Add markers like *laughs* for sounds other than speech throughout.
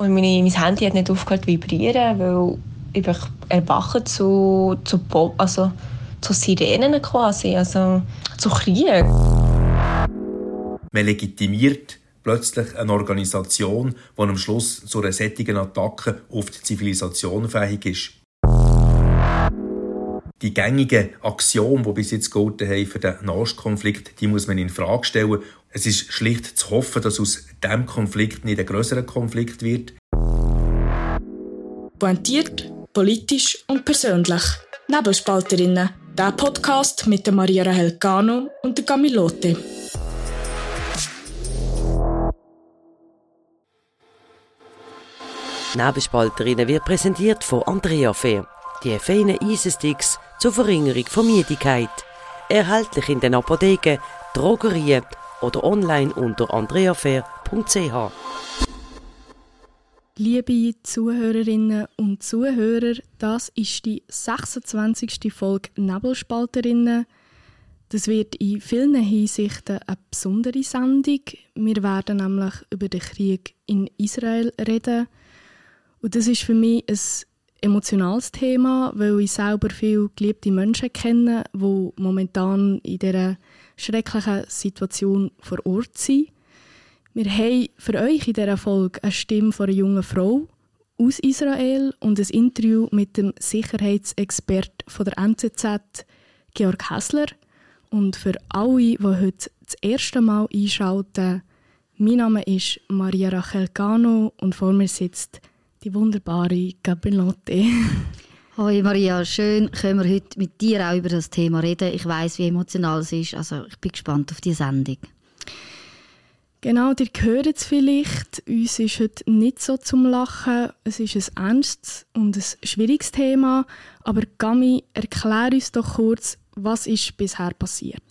Und meine, mein Handy hat nicht aufgehört zu vibrieren, weil ich erwache zu, zu, also, zu Sirenen quasi, also zu Krieg. Man legitimiert plötzlich eine Organisation, die am Schluss zu einer sättigen Attacke auf die Zivilisation fähig ist. Die gängigen Aktionen, die bis jetzt gelten haben für den Nahostkonflikt, die muss man in Frage stellen. Es ist schlicht zu hoffen, dass aus diesem Konflikt nicht ein größerer Konflikt wird. Pointiert, politisch und persönlich. Nebelspalterinnen. Der Podcast mit der Maria Rahel Cano und der Camilote. Nebelspalterinnen wird präsentiert von Andrea Fair. Die feinen Eisensticks zur Verringerung von Müdigkeit. Erhältlich in den Apotheken, Drogerien oder online unter andreafair.ch. Liebe Zuhörerinnen und Zuhörer, das ist die 26. Folge Nebelspalterinnen. Das wird in vielen Hinsichten eine besondere Sendung. Wir werden nämlich über den Krieg in Israel reden. Und das ist für mich ein emotionales Thema, weil ich selber viele geliebte Menschen kenne, die momentan in dieser schrecklichen Situation vor Ort sind. Wir haben für euch in dieser Folge eine Stimme von einer jungen Frau aus Israel und ein Interview mit dem Sicherheitsexpert von der NZZ, Georg Hessler. Und für alle, die heute das erste Mal einschalten, mein Name ist Maria Rachel Cano und vor mir sitzt die wunderbare Gabelotte. *laughs* Hoi Maria, schön können wir heute mit dir auch über das Thema reden. Ich weiß, wie emotional es ist, also ich bin gespannt auf die Sendung. Genau, ihr hört es vielleicht. Uns ist heute nicht so zum Lachen. Es ist ein ernstes und ein schwieriges Thema. Aber Gami, erklär uns doch kurz, was ist bisher passiert?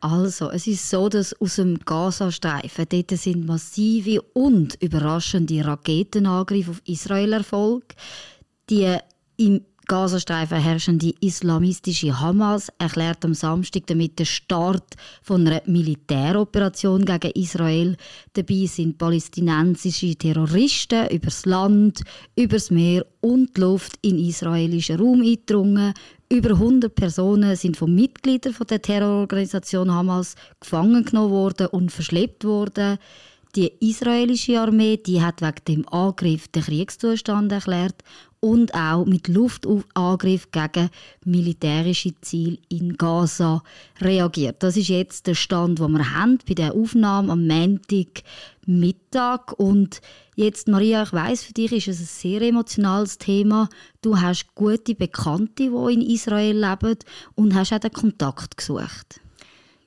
Also, es ist so, dass aus dem Gazastreifen dort sind massive und überraschende Raketenangriffe auf Israel erfolgt. Die im Gazastreifen herrschende islamistische Hamas erklärt am Samstag damit den Start von einer Militäroperation gegen Israel. Dabei sind palästinensische Terroristen übers Land, übers Meer und die Luft in israelischen Raum eingedrungen. Über 100 Personen sind von Mitgliedern der Terrororganisation Hamas gefangen genommen worden und verschleppt worden. Die israelische Armee die hat wegen dem Angriff den Kriegszustand erklärt und auch mit Luftangriff gegen militärische Ziele in Gaza reagiert. Das ist jetzt der Stand, den wir haben bei der Aufnahme am Montag Mittag und jetzt Maria, ich weiß für dich ist es ein sehr emotionales Thema. Du hast gute Bekannte, die in Israel leben und hast auch den Kontakt gesucht.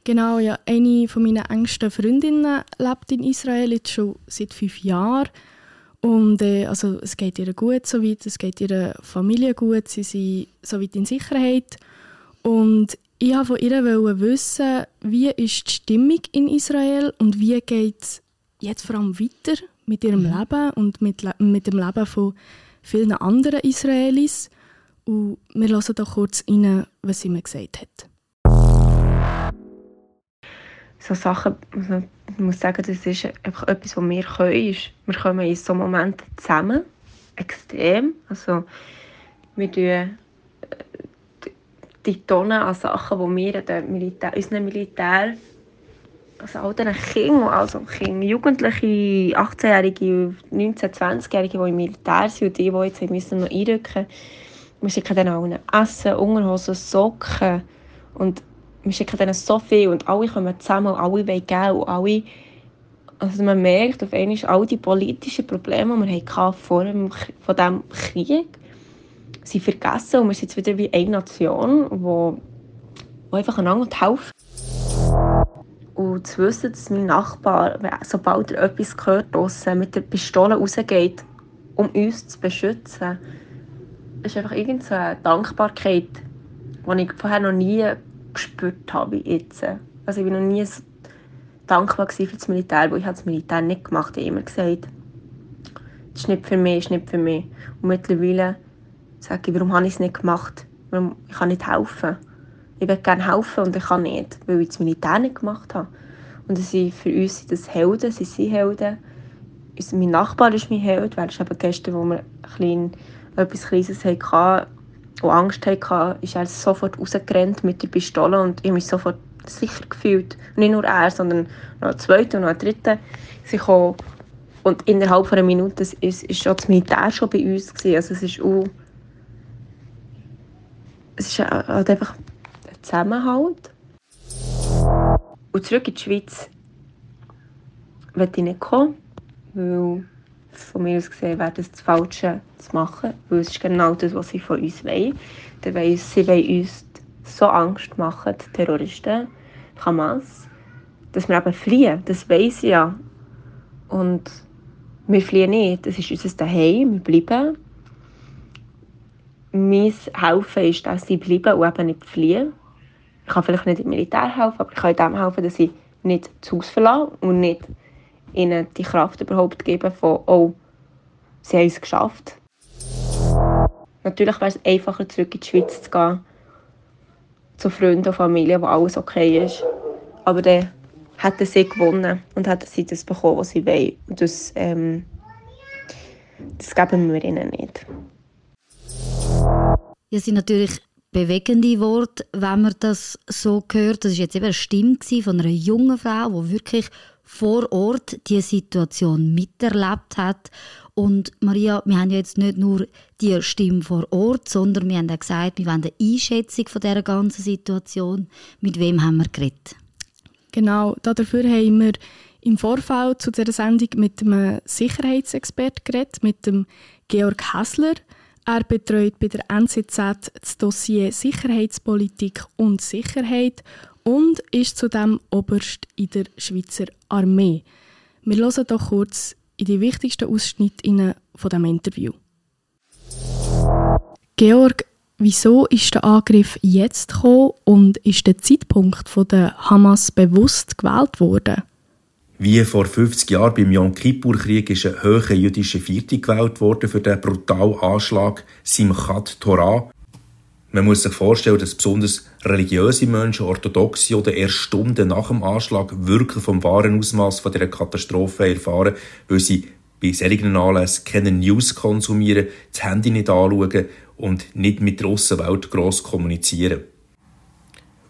Genau, ja. Eine von meinen engsten Freundinnen lebt in Israel jetzt schon seit fünf Jahren und äh, also es geht ihr gut soweit, es geht ihrer Familie gut, sie sind soweit in Sicherheit. Und ich wollte von ihr wissen, wie ist die Stimmung in Israel und wie geht es jetzt vor allem weiter mit ihrem mhm. Leben und mit, mit dem Leben von vielen anderen Israelis. Und wir hören doch kurz rein, was sie mir gesagt hat so Sachen, also ich muss sagen, das ist einfach etwas, was wir können. Wir kommen in so Momenten zusammen, extrem. Also wir tun äh, die Tonnen an Sachen, die wir den Militär, unseren Militär, also all diesen Kindern, also Kinder, Jugendliche, 18-Jährige, 19-, 20-Jährige, die im Militär sind und die, die jetzt müssen noch einrücken müssen, wir schicken dann allen Essen, Unterhosen, Socken und wir schicken denen so viel und alle kommen zusammen und alle wollen geben und alle, also man merkt auf einmal all die politischen Probleme, die wir hatten vor dem, von diesem Krieg, sind vergessen und wir sind jetzt wieder wie eine Nation, die, einfach einander helfen. Und zu wissen, dass mein Nachbar, sobald er etwas hört, draussen, mit der Pistole rausgeht, um uns zu beschützen, ist einfach irgendeine Dankbarkeit, die ich vorher noch nie gespürt habe jetzt. Also ich war noch nie so dankbar für das Militär, weil ich das Militär nicht gemacht habe. Ich habe immer gesagt, das ist nicht für mich, das ist nicht für mich. Und mittlerweile sage ich, warum habe ich es nicht gemacht? Warum, ich kann nicht helfen. Ich würde gerne helfen und ich kann nicht, weil ich das Militär nicht gemacht habe. Und sie, für uns sind das Helden, sie sind Helden. mein Nachbar ist mein Held, weil es eben gestern, wo wir klein, etwas Kleines hatten und Angst hatten, ist er sofort rausgerannt mit der Pistole und ich mich sofort sicher gefühlt. Nicht nur er, sondern noch ein zweiter und noch ein dritter. Sie kommen und innerhalb von einer Minute ist, ist schon das Militär schon bei uns gewesen. Also es ist auch, es ist halt einfach ein Zusammenhalt. Und zurück in die Schweiz will ich nicht kommen, weil von mir aus gesehen wäre das das Falsche zu machen, weil es ist genau das, was sie von uns wollen. Sie wollen uns so Angst machen, die Terroristen, Hamas, dass wir eben fliehen, das weiss ich ja. Und wir fliehen nicht, das ist unser Daheim, wir bleiben. Mein Helfen ist, dass sie bleiben und eben nicht fliehen. Ich kann vielleicht nicht im Militär helfen, aber ich kann dem helfen, dass sie nicht das Haus verlassen und nicht ihnen die Kraft überhaupt geben von, oh, sie haben es geschafft. Natürlich wäre es einfacher, zurück in die Schweiz zu gehen, zu Freunden und Familie, wo alles okay ist. Aber dann hätten sie gewonnen und hätten sie das bekommen, was sie wollen. Und das, ähm, das geben wir ihnen nicht. Ja, sind natürlich bewegende Worte, wenn man das so hört. Das war jetzt eben eine Stimme von einer jungen Frau, die wirklich vor Ort die Situation miterlebt hat. Und Maria, wir haben ja jetzt nicht nur die Stimme vor Ort, sondern wir haben auch gesagt, wir wollen eine Einschätzung von dieser ganzen Situation. Mit wem haben wir geredet? Genau, dafür haben wir im Vorfeld zu dieser Sendung mit einem Sicherheitsexperten geredet, mit dem Georg Hessler. Er betreut bei der NZZ das Dossier Sicherheitspolitik und Sicherheit und ist zudem Oberst in der Schweizer Armee. Wir hören doch kurz in die wichtigsten Ausschnitte von diesem Interview. Georg, wieso ist der Angriff jetzt gekommen und ist der Zeitpunkt von der Hamas bewusst gewählt worden? Wie vor 50 Jahren beim Yom Kippur-Krieg ist ein hoher jüdischer Viertel gewählt worden für den brutalen Anschlag Simchat Torah, man muss sich vorstellen, dass besonders religiöse Menschen, orthodoxe oder erst Stunden nach dem Anschlag wirklich vom wahren Ausmaß von dieser Katastrophe erfahren, weil sie bei solchen Anlässen keine News konsumieren, das Handy nicht anschauen und nicht mit der Aussenwelt gross kommunizieren.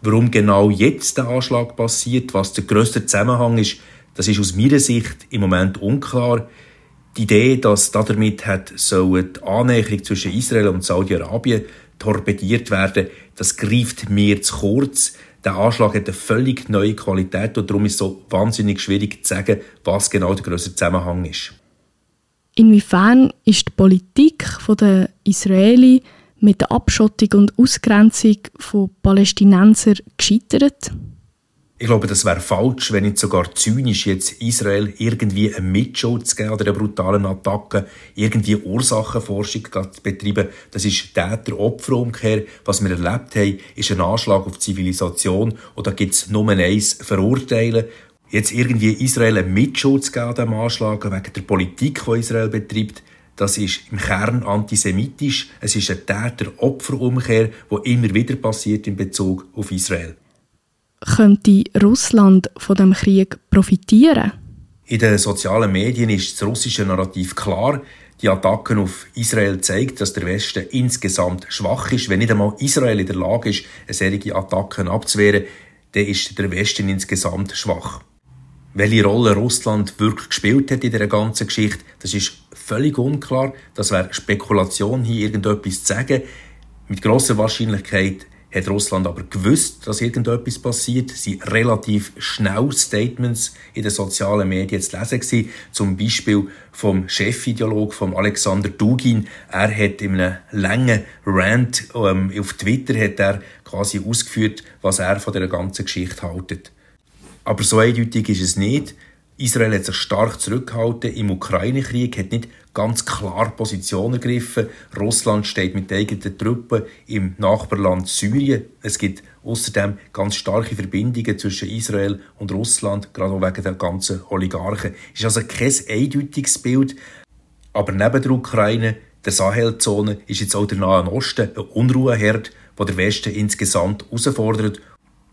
Warum genau jetzt der Anschlag passiert, was der grösste Zusammenhang ist, das ist aus meiner Sicht im Moment unklar. Die Idee, dass damit hat, so die Annäherung zwischen Israel und Saudi-Arabien torpediert werden, das greift mir zu kurz. Der Anschlag hat eine völlig neue Qualität und darum ist es so wahnsinnig schwierig zu sagen, was genau der größere Zusammenhang ist. Inwiefern ist die Politik der Israeli mit der Abschottung und Ausgrenzung von Palästinensern gescheitert? Ich glaube, das wäre falsch, wenn nicht sogar zynisch jetzt Israel irgendwie eine Mitschuld zu geben an der brutalen Attacke, irgendwie Ursachenforschung zu betreiben. Das ist Täter-Opfer-Umkehr. Was wir erlebt haben, ist ein Anschlag auf Zivilisation und da gibt es nur eins, verurteilen. Jetzt irgendwie Israel eine Mitschuld zu geben an diesem Anschlag wegen der Politik, die Israel betreibt, das ist im Kern antisemitisch. Es ist eine Täter-Opfer-Umkehr, die immer wieder passiert in Bezug auf Israel könnte Russland von dem Krieg profitieren? In den sozialen Medien ist das russische Narrativ klar. Die Attacken auf Israel zeigen, dass der Westen insgesamt schwach ist. Wenn nicht einmal Israel in der Lage ist, eine solche Attacken abzuwehren, dann ist der Westen insgesamt schwach. Welche Rolle Russland wirklich gespielt hat in dieser ganzen Geschichte, das ist völlig unklar. Das wäre Spekulation, hier irgendetwas zu sagen. Mit großer Wahrscheinlichkeit hat Russland aber gewusst, dass irgendetwas passiert. Es waren relativ schnell Statements in den sozialen Medien zu lesen gewesen. Zum Beispiel vom Chefideolog von Alexander Dugin. Er hat in einem langen Rant ähm, auf Twitter hat er quasi ausgeführt, was er von der ganzen Geschichte haltet. Aber so eindeutig ist es nicht. Israel hat sich stark zurückgehalten im Ukraine-Krieg, hat nicht ganz klar Position ergriffen. Russland steht mit eigenen Truppen im Nachbarland Syrien. Es gibt außerdem ganz starke Verbindungen zwischen Israel und Russland, gerade auch wegen der ganzen Oligarchen. Es ist also kein eindeutiges Bild. Aber neben der Ukraine, der Sahelzone, ist jetzt auch der Nahe Osten ein Unruheherd, der der Westen insgesamt herausfordert.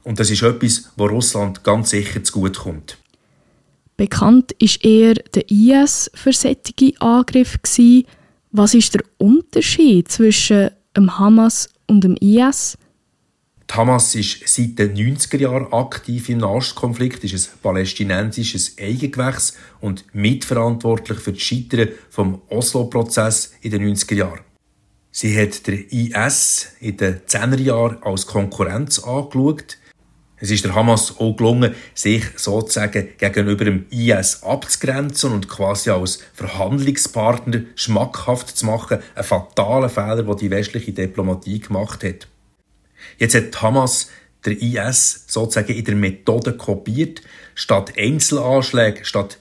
Und das ist etwas, wo Russland ganz sicher zu gut kommt. Bekannt ist eher der IS für solche Angriffe. Was ist der Unterschied zwischen dem Hamas und dem IS? Die Hamas ist seit den 90er Jahren aktiv im Nahostkonflikt, ist ein palästinensisches Eigengewächs und mitverantwortlich für das Scheitern vom Oslo-Prozess in den 90er Jahren. Sie hat der IS in den 10er Jahren als Konkurrenz angeschaut. Es ist der Hamas auch gelungen, sich sozusagen gegenüber dem IS abzugrenzen und quasi als Verhandlungspartner schmackhaft zu machen. Ein fataler Fehler, den die westliche Diplomatie gemacht hat. Jetzt hat Hamas der IS sozusagen in der Methode kopiert. Statt Einzelanschläge, statt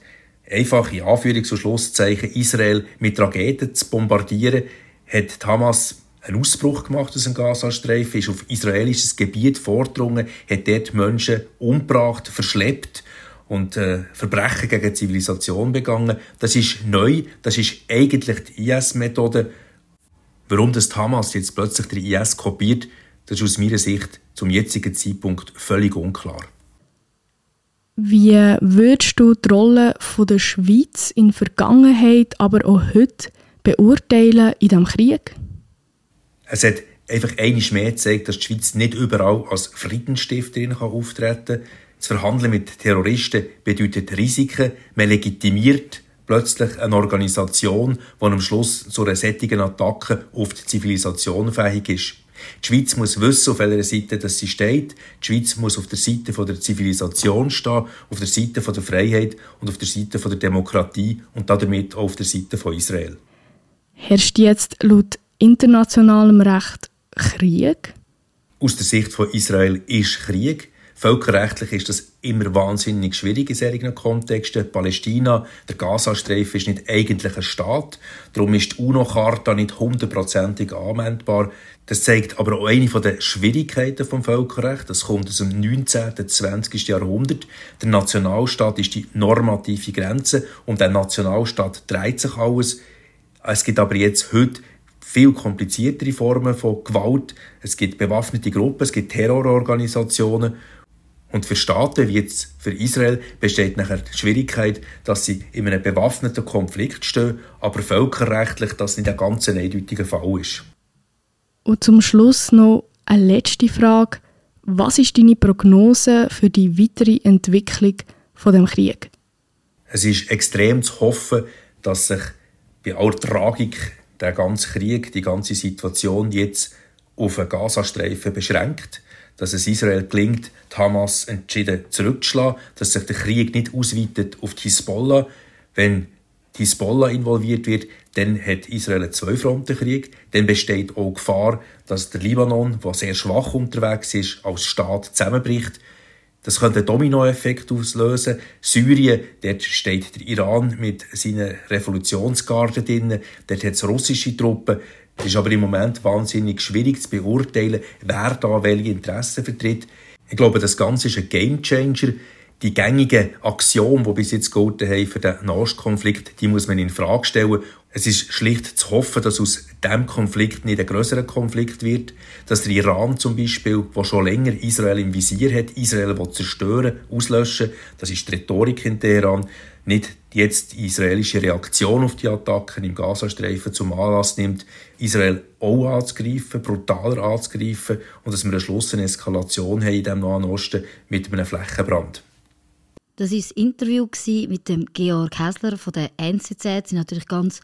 einfach in Anführungs- und Schlusszeichen Israel mit Raketen zu bombardieren, hat Hamas einen Ausbruch gemacht aus dem Gazastreifen, ist auf israelisches Gebiet vordrungen, hat dort Menschen umgebracht, verschleppt und äh, Verbrechen gegen die Zivilisation begangen. Das ist neu, das ist eigentlich die IS-Methode. Warum das Hamas jetzt plötzlich der IS kopiert, das ist aus meiner Sicht zum jetzigen Zeitpunkt völlig unklar. Wie würdest du die Rolle der Schweiz in der Vergangenheit, aber auch heute beurteilen in diesem Krieg? Es hat einfach einiges mehr gezeigt, dass die Schweiz nicht überall als Friedensstifterin auftreten kann. Das Verhandeln mit Terroristen bedeutet Risiken. Man legitimiert plötzlich eine Organisation, die am Schluss zu einer sättigen Attacke auf die Zivilisation fähig ist. Die Schweiz muss wissen, auf welcher Seite das sie steht. Die Schweiz muss auf der Seite der Zivilisation stehen, auf der Seite der Freiheit und auf der Seite der Demokratie und damit auch auf der Seite von Israel. Herrscht jetzt laut internationalem Recht Krieg? Aus der Sicht von Israel ist Krieg. Völkerrechtlich ist das immer wahnsinnig schwierig in solchen Kontexten. Palästina, der Gazastreifen ist nicht eigentlich ein Staat. Darum ist die UNO-Charta nicht hundertprozentig anwendbar. Das zeigt aber auch eine der Schwierigkeiten des Völkerrechts. Das kommt aus dem 19. und 20. Jahrhundert. Der Nationalstaat ist die normative Grenze und der Nationalstaat dreht sich alles. Es gibt aber jetzt heute viel kompliziertere Formen von Gewalt. Es gibt bewaffnete Gruppen, es gibt Terrororganisationen und für Staaten wie jetzt für Israel besteht nachher die Schwierigkeit, dass sie in einem bewaffneten Konflikt stehen, aber völkerrechtlich das nicht ein ganz eindeutiger Fall ist. Und zum Schluss noch eine letzte Frage. Was ist deine Prognose für die weitere Entwicklung von dem Krieg? Es ist extrem zu hoffen, dass sich bei aller Tragik der ganze Krieg, die ganze Situation jetzt auf den Gazastreifen beschränkt dass es Israel gelingt, die Hamas entschieden zurückzuschlagen, dass sich der Krieg nicht ausweitet auf die Hisbollah. Wenn die Hisbollah involviert wird, dann hat Israel einen Zwei-Fronten-Krieg. Dann besteht auch Gefahr, dass der Libanon, der sehr schwach unterwegs ist, als Staat zusammenbricht. Das könnte einen Dominoeffekt auslösen. Syrien, dort steht der Iran mit seinen Revolutionsgarden drin. Dort hat es russische Truppen. Es ist aber im Moment wahnsinnig schwierig zu beurteilen, wer da welche Interessen vertritt. Ich glaube, das Ganze ist ein Gamechanger. Die gängigen Aktionen, die bis jetzt gelten haben für den Nahostkonflikt, die muss man in Frage stellen. Es ist schlicht zu hoffen, dass aus diesem Konflikt nicht ein größerer Konflikt wird, dass der Iran zum Beispiel, der schon länger Israel im Visier hat, Israel zerstören, auslöschen, das ist die Rhetorik in Teheran, nicht jetzt die israelische Reaktion auf die Attacken im Gazastreifen zum Anlass nimmt, Israel auch anzugreifen, brutaler anzugreifen und dass wir eine Eskalation haben in dem Nahen Osten mit einem Flächenbrand. Das war das Interview mit dem Georg Häsler von der NZZ. Das sind natürlich ganz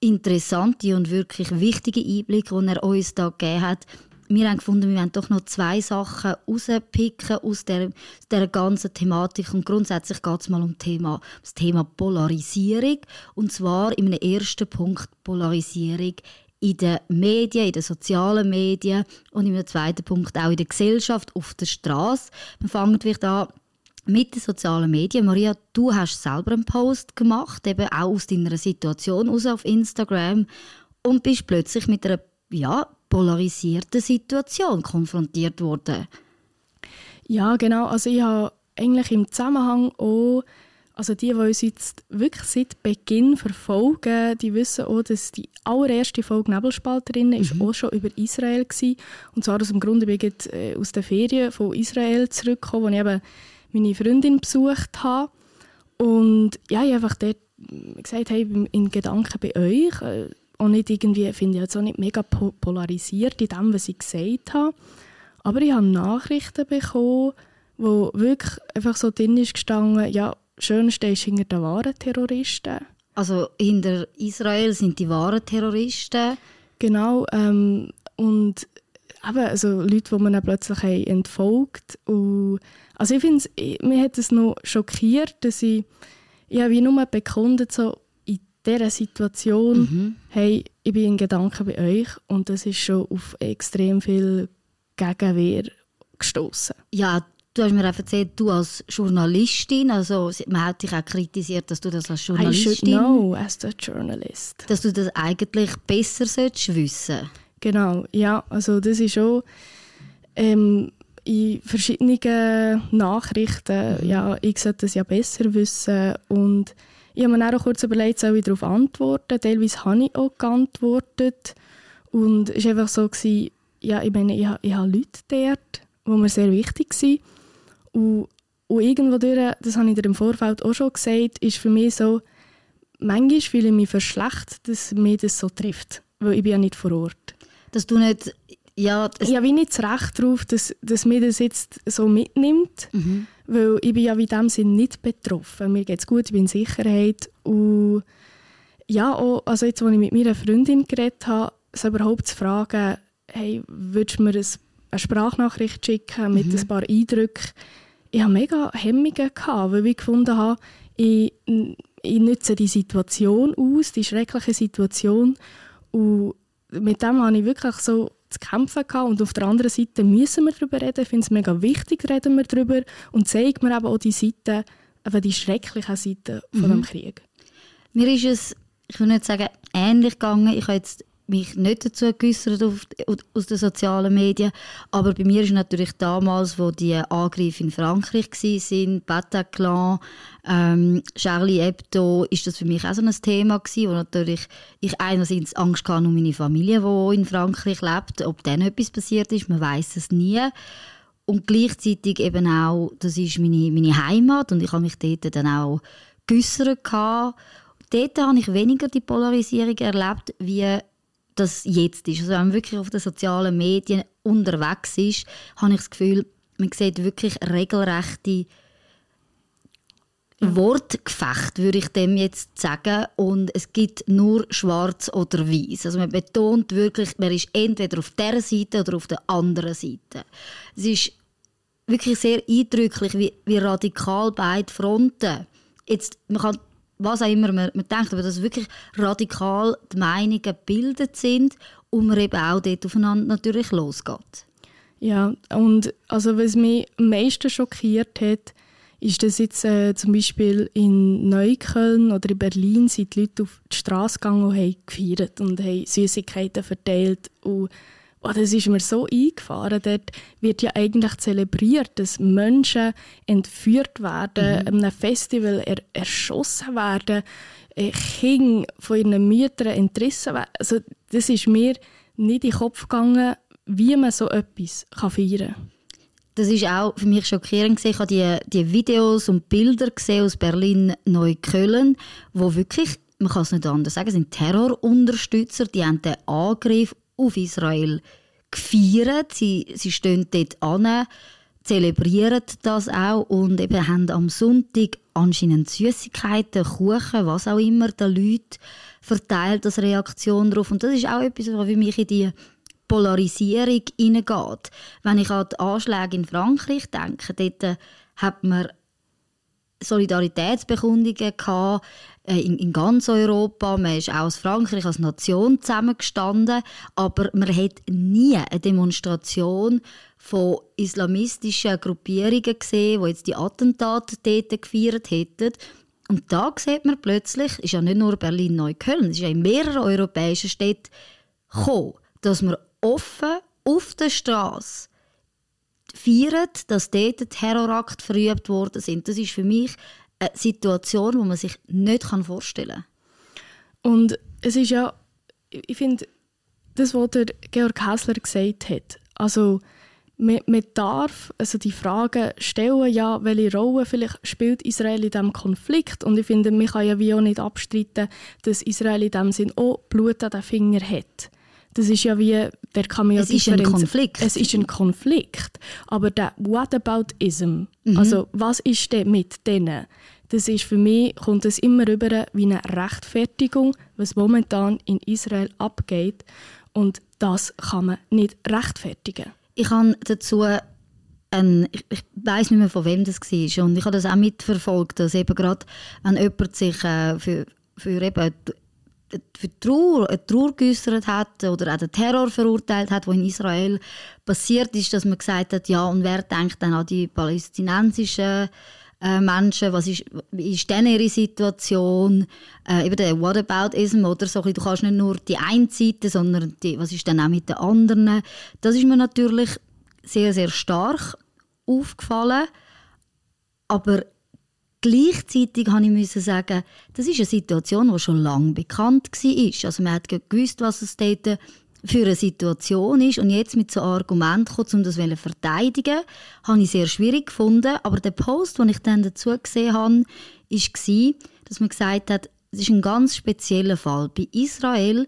interessante und wirklich wichtige Einblicke, die er uns da gegeben hat wir haben gefunden, wir wollen doch noch zwei Sachen rauspicken aus der, der ganzen Thematik. Und grundsätzlich geht es mal um Thema, das Thema Polarisierung. Und zwar einem ersten Punkt Polarisierung in den Medien, in den sozialen Medien und einem zweiten Punkt auch in der Gesellschaft, auf der Straße. Wir fangen vielleicht an mit den sozialen Medien. Maria, du hast selber einen Post gemacht, eben auch aus deiner Situation aus auf Instagram und bist plötzlich mit einer ja, polarisierten Situation konfrontiert worden. Ja, genau. Also ich habe eigentlich im Zusammenhang auch, also die, die uns jetzt wirklich seit Beginn verfolgen, die wissen auch, dass die allererste Folge Nebelspalterin mhm. ist auch schon über Israel war. Und zwar aus dem Grund, ich bin äh, aus den Ferien von Israel zurückgekommen, wo ich eben meine Freundin besucht habe. Und ja, ich habe einfach dort gesagt, hey, in Gedanken bei euch, äh, auch nicht irgendwie, finde ich jetzt auch nicht mega polarisiert in dem, was ich gesagt habe. Aber ich habe Nachrichten bekommen, wo wirklich einfach so drin ist gestanden, ja, Schönste ist hinter den wahren Terroristen. Also hinter Israel sind die wahren Terroristen? Genau. Ähm, und eben, also Leute, die man dann plötzlich entfolgt und also ich finde mir hat es noch schockiert, dass ich, ich habe wie nur bekundet, so in dieser Situation, mhm. hey, ich bin in Gedanken bei euch und das ist schon auf extrem viel Gegenwehr gestoßen. Ja, du hast mir auch erzählt, du als Journalistin, also man hat dich auch kritisiert, dass du das als Journalistin... I should know as a journalist. Dass du das eigentlich besser solltest wissen. Genau, ja, also das ist schon... Ähm, in verschiedenen Nachrichten, mhm. ja, ich sollte das ja besser wissen und ich habe mir auch kurz überlegt, soll ich darauf antworten. Teilweise habe ich auch geantwortet und es war einfach so, gewesen, ja, ich meine, ich, ich habe Leute dort, die mir sehr wichtig sind und, und irgendwo durch, das habe ich dir im Vorfeld auch schon gesagt, ist für mich so, manchmal fühle ich mich verschlecht, dass mich das so trifft, weil ich bin ja nicht vor Ort. Dass du nicht ja, ich habe nicht das Recht darauf, dass, dass mir das jetzt so mitnimmt, mhm. weil ich bin ja in diesem Sinne nicht betroffen. Mir geht es gut, ich bin in Sicherheit. Und ja, auch, also jetzt, als ich mit meiner Freundin geredet habe, so überhaupt zu fragen, hey, würdest du mir eine Sprachnachricht schicken mit mhm. ein paar Eindrücken? Ich hatte mega Hemmungen, gehabt, weil ich gefunden habe, ich, ich nutze die Situation aus, die schreckliche Situation. Und mit dem habe ich wirklich so zu kämpfen gehabt. Und auf der anderen Seite müssen wir darüber reden. Ich finde es mega wichtig, reden wir darüber. Und zeigt mir eben auch die Seite, eben die schrecklichen Seiten von mhm. dem Krieg. Mir ist es, ich will nicht sagen, ähnlich gegangen. Ich habe jetzt mich nicht dazu geäußert aus den sozialen Medien, aber bei mir ist natürlich damals, wo die Angriffe in Frankreich waren, Bataclan, ähm, Charlie Hebdo, ist das für mich auch so ein Thema gewesen, wo natürlich ich einerseits Angst hatte um meine Familie, die in Frankreich lebt, ob dann etwas passiert ist, man weiß es nie. Und gleichzeitig eben auch, das ist meine, meine Heimat und ich habe mich dort dann auch geäußert. Dort habe ich weniger die Polarisierung erlebt, wie das jetzt ist. Also wenn man wirklich auf den sozialen Medien unterwegs ist, habe ich das Gefühl, man sieht wirklich regelrechte Wortgefecht, würde ich dem jetzt sagen. Und es gibt nur schwarz oder weiß. Also man betont wirklich, man ist entweder auf der Seite oder auf der anderen Seite. Es ist wirklich sehr eindrücklich, wie, wie radikal beide Fronten. Jetzt, man kann was auch immer man, man denkt, aber dass wirklich radikal die Meinungen gebildet sind und man eben auch dort aufeinander natürlich losgeht. Ja, und also was mich am meisten schockiert hat, ist, dass jetzt äh, zum Beispiel in Neukölln oder in Berlin sind die Leute auf die Straße gegangen und haben gefeiert und haben Süßigkeiten verteilt und Oh, das ist mir so eingefahren. Dort wird ja eigentlich zelebriert, dass Menschen entführt werden, mhm. an einem Festival er erschossen werden, äh, Kinder von ihren Müttern entrissen werden. Also, das ist mir nicht in den Kopf gegangen, wie man so etwas kann feiern kann. Das ist auch für mich schockierend. Ich habe die, die Videos und Bilder gesehen aus Berlin-Neukölln, wo wirklich, man kann es nicht anders sagen, sind Terrorunterstützer, die haben den Angriff auf Israel gefeiert. Sie, sie stehen dort an, zelebrieren das auch und eben haben am Sonntag anscheinend Süßigkeiten, Kuchen, was auch immer den Leuten verteilt als Reaktion darauf. Und das ist auch etwas, was für mich in die Polarisierung hineingeht. Wenn ich an die Anschläge in Frankreich denke, dort hat man Solidaritätsbekundungen gehabt, äh, in, in, ganz Europa. Man ist auch aus Frankreich als Nation zusammengestanden, aber man hat nie eine Demonstration von islamistischen Gruppierungen gesehen, die jetzt die Attentate dort gefeiert hätten. Und da sieht man plötzlich, ist ja nicht nur Berlin-Neukölln, es ist ja in mehreren europäischen Städten gekommen, dass man offen auf der Straße feiert, dass dort Terrorakt verübt worden sind. Das ist für mich eine Situation, die man sich nicht vorstellen kann. Und es ist ja, ich finde, das, was der Georg Hässler gesagt hat, also man, man darf also die Frage stellen, ja, welche Rolle vielleicht spielt Israel in diesem Konflikt. Und ich finde, man kann ja wie auch nicht abstreiten, dass Israel in diesem Sinn auch Blut an den Finger hat. Das ist ja wie, der kann man ja Es ist ein Konflikt. Es ist ein Konflikt. Aber der Whataboutism, Mhm. also was ist denn mit denen? Das ist für mich, kommt es immer rüber wie eine Rechtfertigung, was momentan in Israel abgeht. Und das kann man nicht rechtfertigen. Ich habe dazu ein, ich, ich weiß nicht mehr von wem das war und ich habe das auch mitverfolgt, dass eben gerade wenn jemand sich äh, für, für eben für Trauer, eine Trauer geäussert hat oder auch den Terror verurteilt hat, der in Israel passiert ist, dass man gesagt hat, ja, und wer denkt dann an die palästinensischen äh, Menschen, was ist, ist denn ihre Situation, äh, eben der Whataboutism, oder? So, du kannst nicht nur die eine Seite, sondern die, was ist dann auch mit den anderen. Das ist mir natürlich sehr, sehr stark aufgefallen, aber gleichzeitig habe ich müssen sagen, das ist eine Situation, die schon lange bekannt war. Also man hat gewusst, was es dort für eine Situation ist und jetzt mit so Argument kommen, um das zu verteidigen, habe ich sehr schwierig gefunden. Aber der Post, den ich dann dazu gesehen habe, war, dass man gesagt hat, es ist ein ganz spezieller Fall. Bei Israel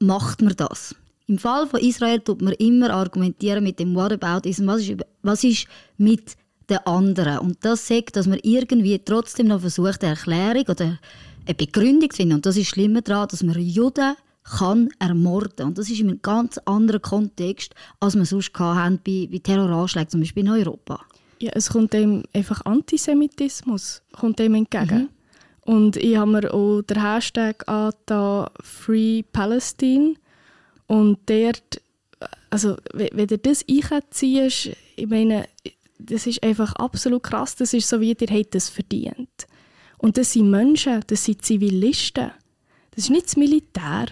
macht man das. Im Fall von Israel tut man immer argumentieren mit dem Whataboutism, was ist, was ist mit den anderen. Und das sagt, dass man irgendwie trotzdem noch versucht, eine Erklärung oder eine Begründung zu finden. Und das ist schlimmer daran, dass man Juden kann ermorden. Und das ist in einem ganz anderen Kontext, als wir sonst hatten bei, bei Terroranschlägen, zum Beispiel in Europa. Ja, es kommt dem einfach Antisemitismus kommt dem entgegen. Und ich habe mir auch den Hashtag da Free Palestine und dort, also we- wenn du das einziehst, ich meine, das ist einfach absolut krass, das ist so wie, ihr habt das verdient. Und das sind Menschen, das sind Zivilisten. Das ist nicht das Militär.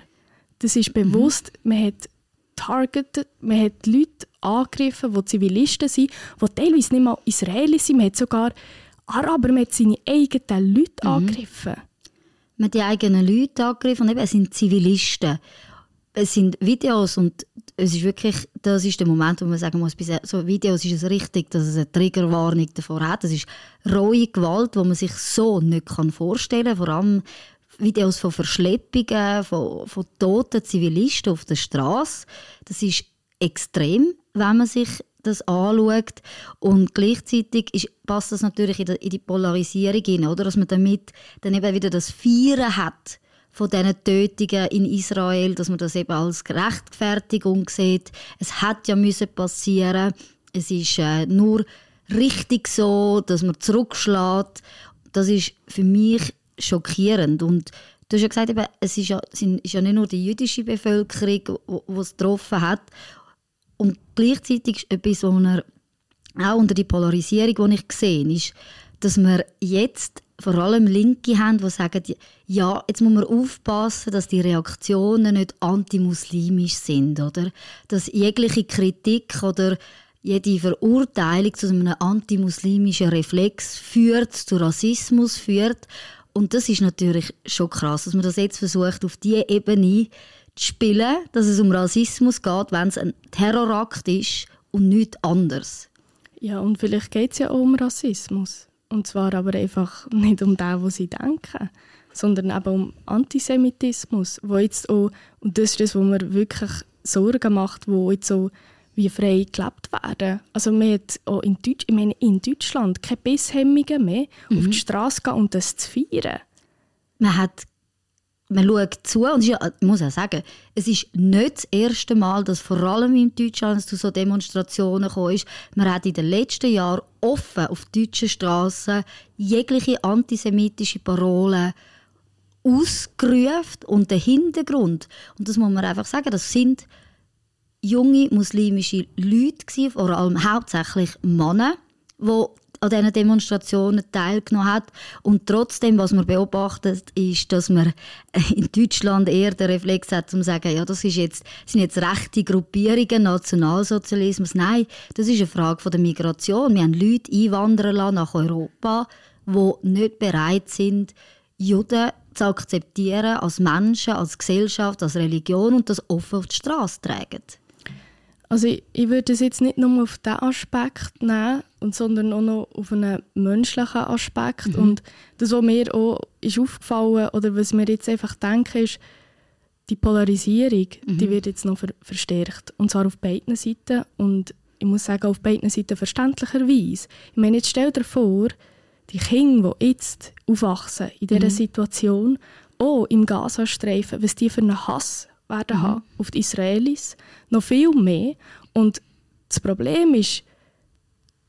Das ist bewusst, man hat targeted, man hat Leute angegriffen, die Zivilisten sind, die teilweise nicht mal Israelis sind, man hat sogar Araber, man hat seine eigenen Leute angegriffen. Man hat die eigenen Leute angegriffen und eben, es sind Zivilisten. Es sind Videos und es ist wirklich, das ist der Moment, wo man sagen muss, bei so Videos ist es richtig, dass es eine Triggerwarnung davor hat. Das ist rohe Gewalt, die man sich so nicht vorstellen kann. Vor allem Videos von Verschleppungen, von, von toten Zivilisten auf der Straße. Das ist extrem, wenn man sich das anschaut. Und gleichzeitig ist, passt das natürlich in die, in die Polarisierung hin, oder? Dass man damit dann eben wieder das Feiern hat von diesen Tötungen in Israel, dass man das eben als Rechtfertigung sieht. Es hat ja müssen passieren. Es ist äh, nur richtig so, dass man zurückschlägt. Das ist für mich schockierend. Und du hast ja gesagt, eben, es ist ja, sind, ist ja nicht nur die jüdische Bevölkerung, die es getroffen hat. Und gleichzeitig ist etwas, was man auch unter die Polarisierung, die ich sehe, ist, dass wir jetzt vor allem Linke haben, die sagen, ja, jetzt muss man aufpassen, dass die Reaktionen nicht antimuslimisch sind, oder? Dass jegliche Kritik oder jede Verurteilung zu einem antimuslimischen Reflex führt, zu Rassismus führt. Und das ist natürlich schon krass, dass man das jetzt versucht, auf diese Ebene zu spielen, dass es um Rassismus geht, wenn es ein Terrorakt ist und nichts anderes. Ja, und vielleicht geht es ja auch um Rassismus. Und zwar aber einfach *laughs* nicht um den, was sie denken, sondern eben um Antisemitismus, wo jetzt auch, und das ist das, was mir wirklich Sorgen macht, wo jetzt so wie frei gelebt werden. Also man hat auch in, Deutsch, ich meine, in Deutschland keine Bisshemmungen mehr, auf die Straße gehen und das zu feiern. man hat man schaut zu und ja, ich muss auch sagen, es ist nicht das erste Mal, dass vor allem in Deutschland zu so Demonstrationen gekommen ist. Man hat in den letzten Jahren offen auf deutschen Straßen jegliche antisemitische Parolen ausgerufen und der Hintergrund, und das muss man einfach sagen, das sind junge muslimische Leute vor allem hauptsächlich Männer, die an diesen Demonstrationen teilgenommen hat. Und trotzdem, was man beobachtet, ist, dass man in Deutschland eher den Reflex hat, zu sagen, ja, das ist jetzt, sind jetzt rechte Gruppierungen, Nationalsozialismus. Nein, das ist eine Frage der Migration. Wir haben Leute einwandern lassen nach Europa, die nicht bereit sind, Juden zu akzeptieren als Menschen, als Gesellschaft, als Religion und das offen auf die Straße tragen. Also ich, ich würde es jetzt nicht nur auf diesen Aspekt nehmen, sondern auch noch auf einen menschlichen Aspekt. Mhm. Und das, was mir auch ist aufgefallen oder was mir jetzt einfach denke, ist, die Polarisierung, mhm. die wird jetzt noch ver verstärkt. Und zwar auf beiden Seiten. Und ich muss sagen, auf beiden Seiten verständlicherweise. Ich meine, jetzt stell dir vor, die Kinder, die jetzt aufwachsen in dieser mhm. Situation, auch im Gazastreifen, was die für einen Hass werden mhm. haben auf die Israelis, noch viel mehr. Und das Problem ist,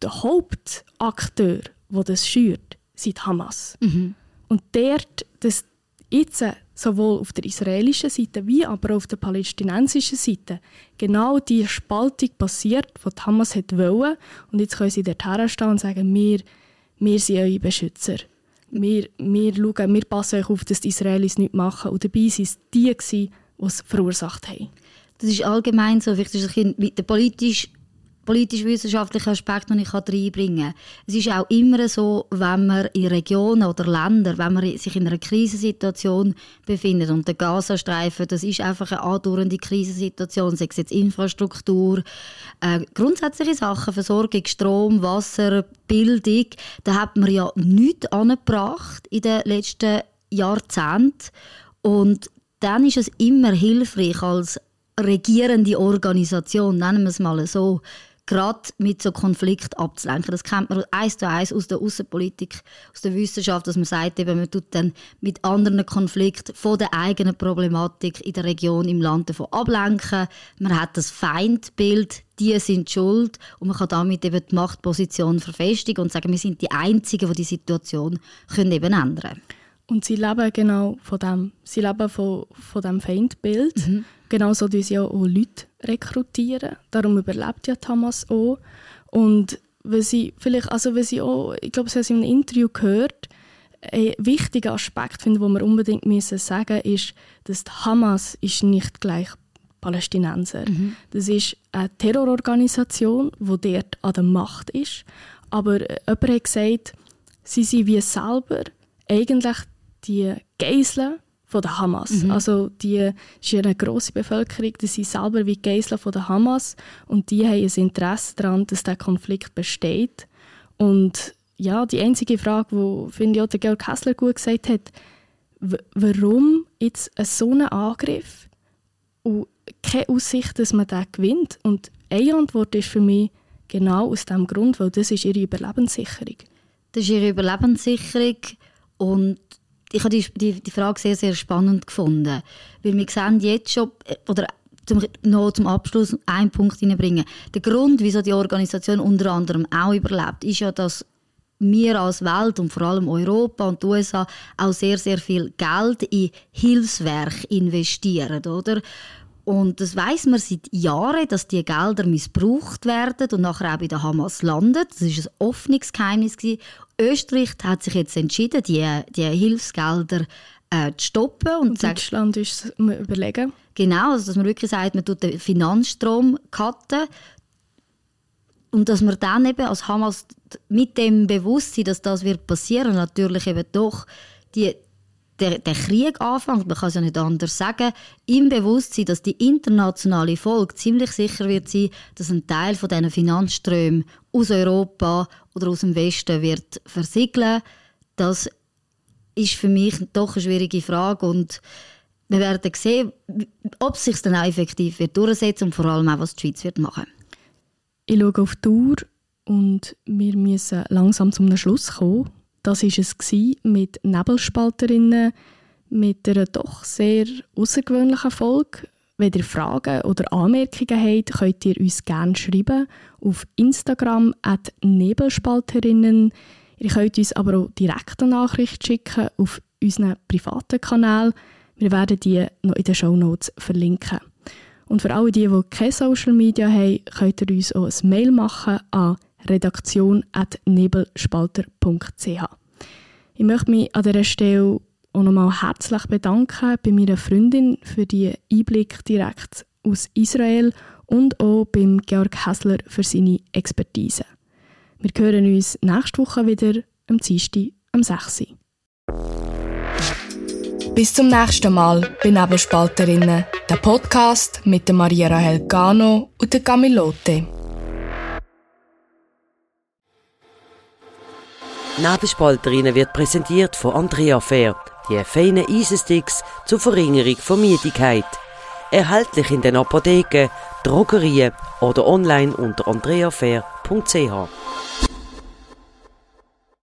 der Hauptakteur, der das schürt, sind Hamas. Mhm. Und dort, dass jetzt sowohl auf der israelischen Seite wie aber auf der palästinensischen Seite genau die Spaltung passiert, die Hamas wollte. Und jetzt können sie dort herstehen und sagen, wir, wir sind eure Beschützer. Wir, wir, schauen, wir passen euch auf, dass die Israelis nichts machen. Und dabei waren es die, es verursacht haben. Das ist allgemein so. Vielleicht ist es mit der politisch politisch-wissenschaftlichen Aspekt noch nicht reinbringen kann. Es ist auch immer so, wenn man in Regionen oder Ländern, wenn man sich in einer Krisensituation befindet und der Gazastreifen, das ist einfach eine andauernde Krisensituation, sei es jetzt Infrastruktur, äh, grundsätzliche Sachen, Versorgung, Strom, Wasser, Bildung, da hat man ja nichts angebracht in den letzten Jahrzehnten und dann ist es immer hilfreich als regierende Organisation, nennen wir es mal so, gerade mit so Konflikt abzulenken. Das kennt man eins zu eins aus der Außenpolitik, aus der Wissenschaft, dass man sagt, eben, man tut dann mit anderen Konflikten von der eigenen Problematik in der Region, im Land davon ablenken. Man hat das Feindbild, die sind schuld und man kann damit eben die Machtposition verfestigen und sagen, wir sind die Einzigen, die die Situation können eben ändern Und sie leben genau von dem. Sie leben von, von dem Feindbild. Mhm. Genauso tun sie auch Leute rekrutieren. Darum überlebt ja Thomas auch. Und wenn sie vielleicht, also wenn sie auch, ich glaube, sie haben in einem Interview gehört, ein wichtiger Aspekt, finde, den wir unbedingt müssen sagen ist, dass Hamas ist nicht gleich Palästinenser. Mhm. Das ist eine Terrororganisation, die dort an der Macht ist. Aber jemand hat gesagt, sie sind wie selber eigentlich die Geiseln von der Hamas. Mhm. Also die ist eine grosse Bevölkerung, die sind selber wie Geisler von der Hamas und die haben ein Interesse daran, dass der Konflikt besteht. Und ja, die einzige Frage, die finde ich auch der Georg Kessler gut gesagt hat, warum jetzt so ein Angriff und keine Aussicht, dass man den gewinnt? Und eine Antwort ist für mich genau aus dem Grund, weil das ist ihre Überlebenssicherung. Das ist ihre Überlebenssicherung und ich habe die, die, die Frage sehr, sehr spannend gefunden. Weil wir sehen jetzt schon, äh, oder zum, noch zum Abschluss einen Punkt hineinbringen. Der Grund, wieso die Organisation unter anderem auch überlebt, ist ja, dass wir als Welt und vor allem Europa und die USA auch sehr, sehr viel Geld in Hilfswerk investieren, oder? Und das weiß man seit Jahren, dass die Gelder missbraucht werden und nachher auch bei der Hamas landen. Das ist ein offenes Österreich hat sich jetzt entschieden, die, die Hilfsgelder äh, zu stoppen. Und, und Deutschland ist es überlegen. Genau, also dass man wirklich sagt, man tut den Finanzstrom cutten. Und dass man dann eben als Hamas mit dem Bewusstsein, dass das wird passieren, natürlich eben doch die, der, der Krieg anfängt, man kann es ja nicht anders sagen, im Bewusstsein, dass die internationale Folge ziemlich sicher wird sein, dass ein Teil von diesen Finanzströmen aus Europa oder aus dem Westen wird versiegeln, das ist für mich doch eine schwierige Frage und wir werden sehen, ob es sich dann auch effektiv wird durchsetzen und vor allem auch, was die Schweiz wird machen. Ich schaue auf die Uhr und wir müssen langsam zum Schluss kommen. Das war es mit Nebelspalterinnen, mit einer doch sehr außergewöhnlichen Folge. Wenn ihr Fragen oder Anmerkungen habt, könnt ihr uns gerne schreiben auf Instagram at Nebelspalterinnen. Ihr könnt uns aber auch direkt eine Nachricht schicken auf unseren privaten Kanal. Wir werden die noch in den Show Notes verlinken. Und für alle die, die keine Social Media haben, könnt ihr uns auch ein Mail machen an redaktion.nebelspalter.ch. Ich möchte mich an dieser Stelle auch nochmal herzlich bedanken bei meiner Freundin für die Einblick direkt aus Israel und auch beim Georg Hässler für seine Expertise. Wir hören uns nächste Woche wieder am Dienstag am 6. Bis zum nächsten Mal bei Nebelspalterinnen, der Podcast mit Maria Rahel Gano und der Nebelspalterinnen wird präsentiert von Andrea Fair, die feinen Eisensticks zur Verringerung von Müdigkeit. Erhältlich in den Apotheken, Drogerien oder online unter andreafair.ch.